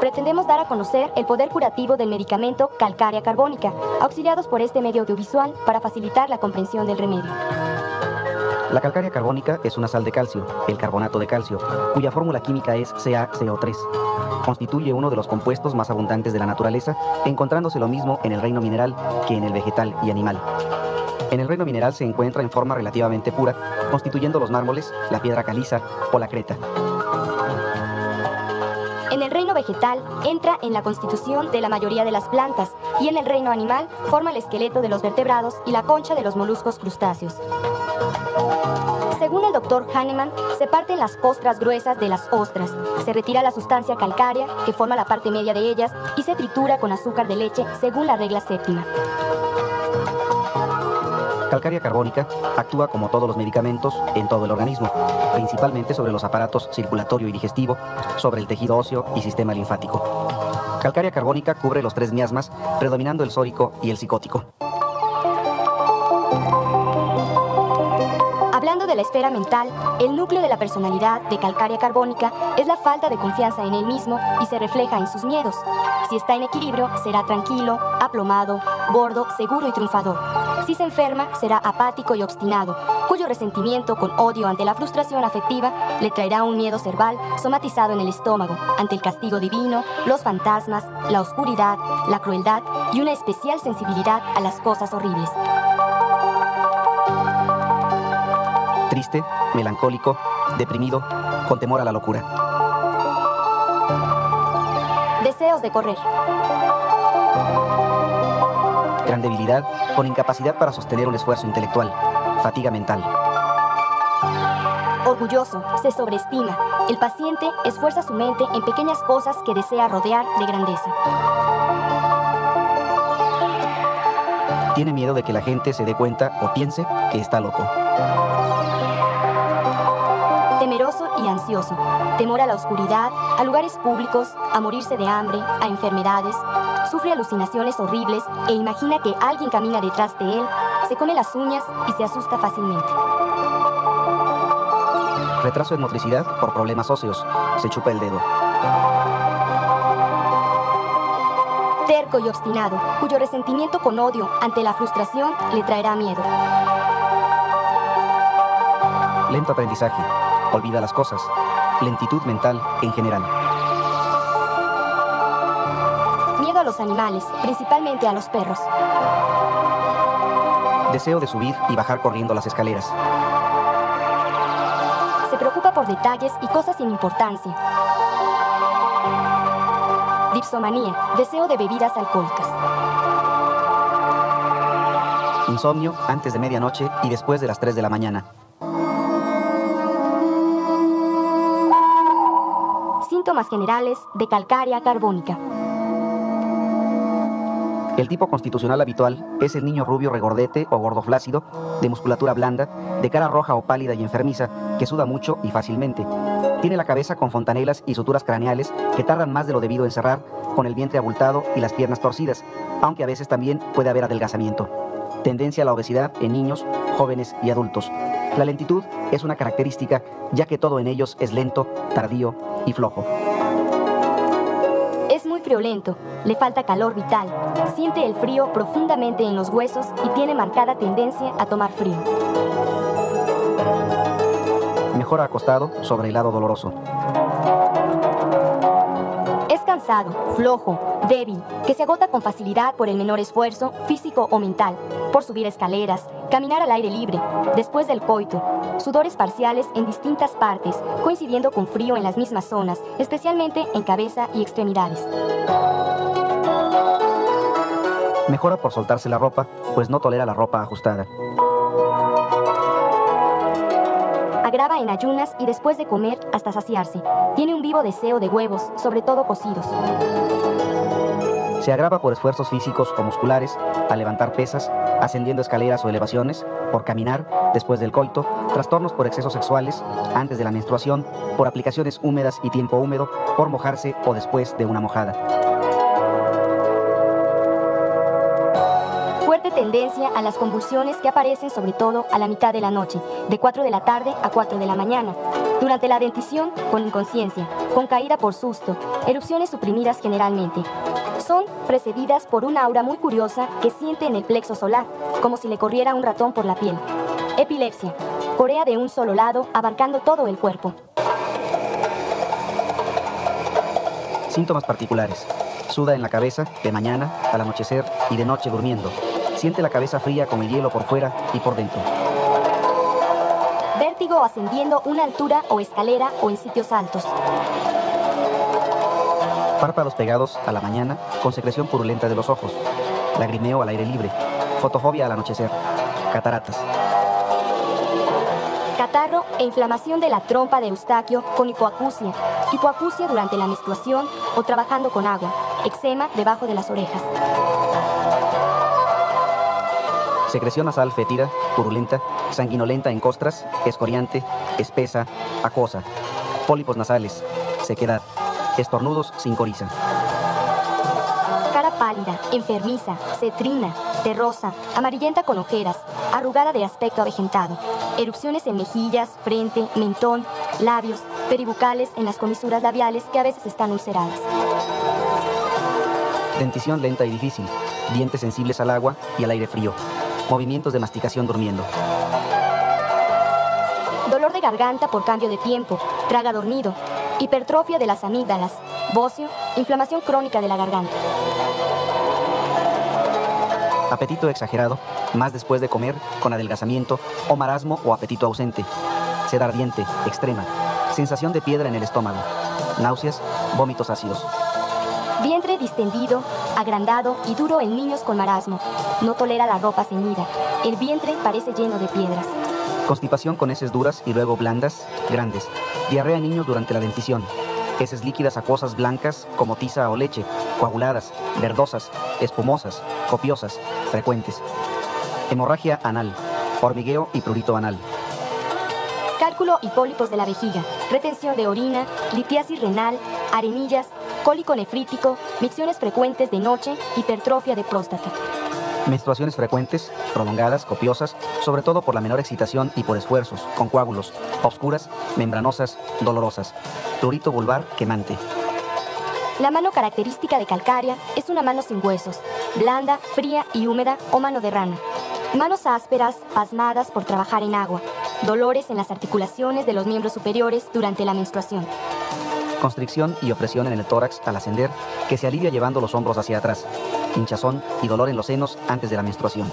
pretendemos dar a conocer el poder curativo del medicamento calcárea carbónica, auxiliados por este medio audiovisual para facilitar la comprensión del remedio. La calcárea carbónica es una sal de calcio, el carbonato de calcio, cuya fórmula química es CaCO3. Constituye uno de los compuestos más abundantes de la naturaleza, encontrándose lo mismo en el reino mineral que en el vegetal y animal. En el reino mineral se encuentra en forma relativamente pura, constituyendo los mármoles, la piedra caliza o la creta. Vegetal entra en la constitución de la mayoría de las plantas y en el reino animal forma el esqueleto de los vertebrados y la concha de los moluscos crustáceos. Según el doctor Hahnemann, se parten las costras gruesas de las ostras, se retira la sustancia calcárea que forma la parte media de ellas y se tritura con azúcar de leche según la regla séptima. Calcárea carbónica actúa como todos los medicamentos en todo el organismo, principalmente sobre los aparatos circulatorio y digestivo, sobre el tejido óseo y sistema linfático. Calcárea carbónica cubre los tres miasmas, predominando el sórico y el psicótico. Hablando de la esfera mental, el núcleo de la personalidad de calcárea carbónica es la falta de confianza en él mismo y se refleja en sus miedos. Si está en equilibrio, será tranquilo, aplomado, gordo, seguro y triunfador. Si se enferma, será apático y obstinado, cuyo resentimiento con odio ante la frustración afectiva le traerá un miedo cerval somatizado en el estómago ante el castigo divino, los fantasmas, la oscuridad, la crueldad y una especial sensibilidad a las cosas horribles. Triste, melancólico, deprimido, con temor a la locura. Deseos de correr. Gran debilidad, con incapacidad para sostener un esfuerzo intelectual. Fatiga mental. Orgulloso, se sobreestima. El paciente esfuerza su mente en pequeñas cosas que desea rodear de grandeza. Tiene miedo de que la gente se dé cuenta o piense que está loco. Y ansioso. Temor a la oscuridad, a lugares públicos, a morirse de hambre, a enfermedades. Sufre alucinaciones horribles e imagina que alguien camina detrás de él, se come las uñas y se asusta fácilmente. Retraso en motricidad por problemas óseos. Se chupa el dedo. Terco y obstinado, cuyo resentimiento con odio ante la frustración le traerá miedo. Lento aprendizaje. Olvida las cosas. Lentitud mental en general. Miedo a los animales, principalmente a los perros. Deseo de subir y bajar corriendo las escaleras. Se preocupa por detalles y cosas sin importancia. Dipsomanía, deseo de bebidas alcohólicas. Insomnio antes de medianoche y después de las 3 de la mañana. Síntomas generales de calcárea carbónica. El tipo constitucional habitual es el niño rubio regordete o gordo flácido, de musculatura blanda, de cara roja o pálida y enfermiza, que suda mucho y fácilmente. Tiene la cabeza con fontanelas y suturas craneales que tardan más de lo debido en cerrar, con el vientre abultado y las piernas torcidas, aunque a veces también puede haber adelgazamiento. Tendencia a la obesidad en niños, jóvenes y adultos. La lentitud es una característica, ya que todo en ellos es lento, tardío y flojo. Es muy friolento, le falta calor vital, siente el frío profundamente en los huesos y tiene marcada tendencia a tomar frío. Mejora acostado sobre el lado doloroso. Flojo, débil, que se agota con facilidad por el menor esfuerzo físico o mental, por subir escaleras, caminar al aire libre, después del coito, sudores parciales en distintas partes, coincidiendo con frío en las mismas zonas, especialmente en cabeza y extremidades. Mejora por soltarse la ropa, pues no tolera la ropa ajustada. Agrava en ayunas y después de comer hasta saciarse. Tiene un vivo deseo de huevos, sobre todo cocidos. Se agrava por esfuerzos físicos o musculares, al levantar pesas, ascendiendo escaleras o elevaciones, por caminar, después del coito, trastornos por excesos sexuales, antes de la menstruación, por aplicaciones húmedas y tiempo húmedo, por mojarse o después de una mojada. A las convulsiones que aparecen sobre todo a la mitad de la noche, de 4 de la tarde a 4 de la mañana. Durante la dentición, con inconsciencia, con caída por susto, erupciones suprimidas generalmente. Son precedidas por una aura muy curiosa que siente en el plexo solar, como si le corriera un ratón por la piel. Epilepsia. Corea de un solo lado, abarcando todo el cuerpo. Síntomas particulares. Suda en la cabeza, de mañana, al anochecer y de noche durmiendo. Siente la cabeza fría con el hielo por fuera y por dentro. Vértigo ascendiendo una altura o escalera o en sitios altos. Párpados pegados a la mañana con secreción purulenta de los ojos. Lagrimeo al aire libre. Fotofobia al anochecer. Cataratas. Catarro e inflamación de la trompa de Eustaquio con hipoacusia. Hipoacusia durante la menstruación o trabajando con agua. Eczema debajo de las orejas. Secreción nasal fétida, purulenta, sanguinolenta en costras, escoriante, espesa, acosa. Pólipos nasales, sequedad. Estornudos sin coriza. Cara pálida, enfermiza, cetrina, terrosa, amarillenta con ojeras, arrugada de aspecto avejentado. Erupciones en mejillas, frente, mentón, labios, peribucales en las comisuras labiales que a veces están ulceradas. Dentición lenta y difícil. Dientes sensibles al agua y al aire frío. Movimientos de masticación durmiendo. Dolor de garganta por cambio de tiempo, traga dormido, hipertrofia de las amígdalas, bocio, inflamación crónica de la garganta. Apetito exagerado, más después de comer, con adelgazamiento, o marasmo o apetito ausente. Sed ardiente, extrema. Sensación de piedra en el estómago. Náuseas, vómitos ácidos. Vientre distendido, agrandado y duro en niños con marasmo. No tolera la ropa ceñida. El vientre parece lleno de piedras. Constipación con heces duras y luego blandas, grandes. Diarrea en niños durante la dentición. Heces líquidas acuosas blancas como tiza o leche, coaguladas, verdosas, espumosas, copiosas, frecuentes. Hemorragia anal, hormigueo y prurito anal. Cálculo y pólipos de la vejiga, retención de orina, litiasis renal, arenillas, cólico nefrítico, micciones frecuentes de noche, hipertrofia de próstata. Menstruaciones frecuentes, prolongadas, copiosas, sobre todo por la menor excitación y por esfuerzos, con coágulos, oscuras, membranosas, dolorosas. Prurito vulvar quemante. La mano característica de calcárea es una mano sin huesos, blanda, fría y húmeda o mano de rana. Manos ásperas, pasmadas por trabajar en agua. Dolores en las articulaciones de los miembros superiores durante la menstruación. Constricción y opresión en el tórax al ascender, que se alivia llevando los hombros hacia atrás. Hinchazón y dolor en los senos antes de la menstruación.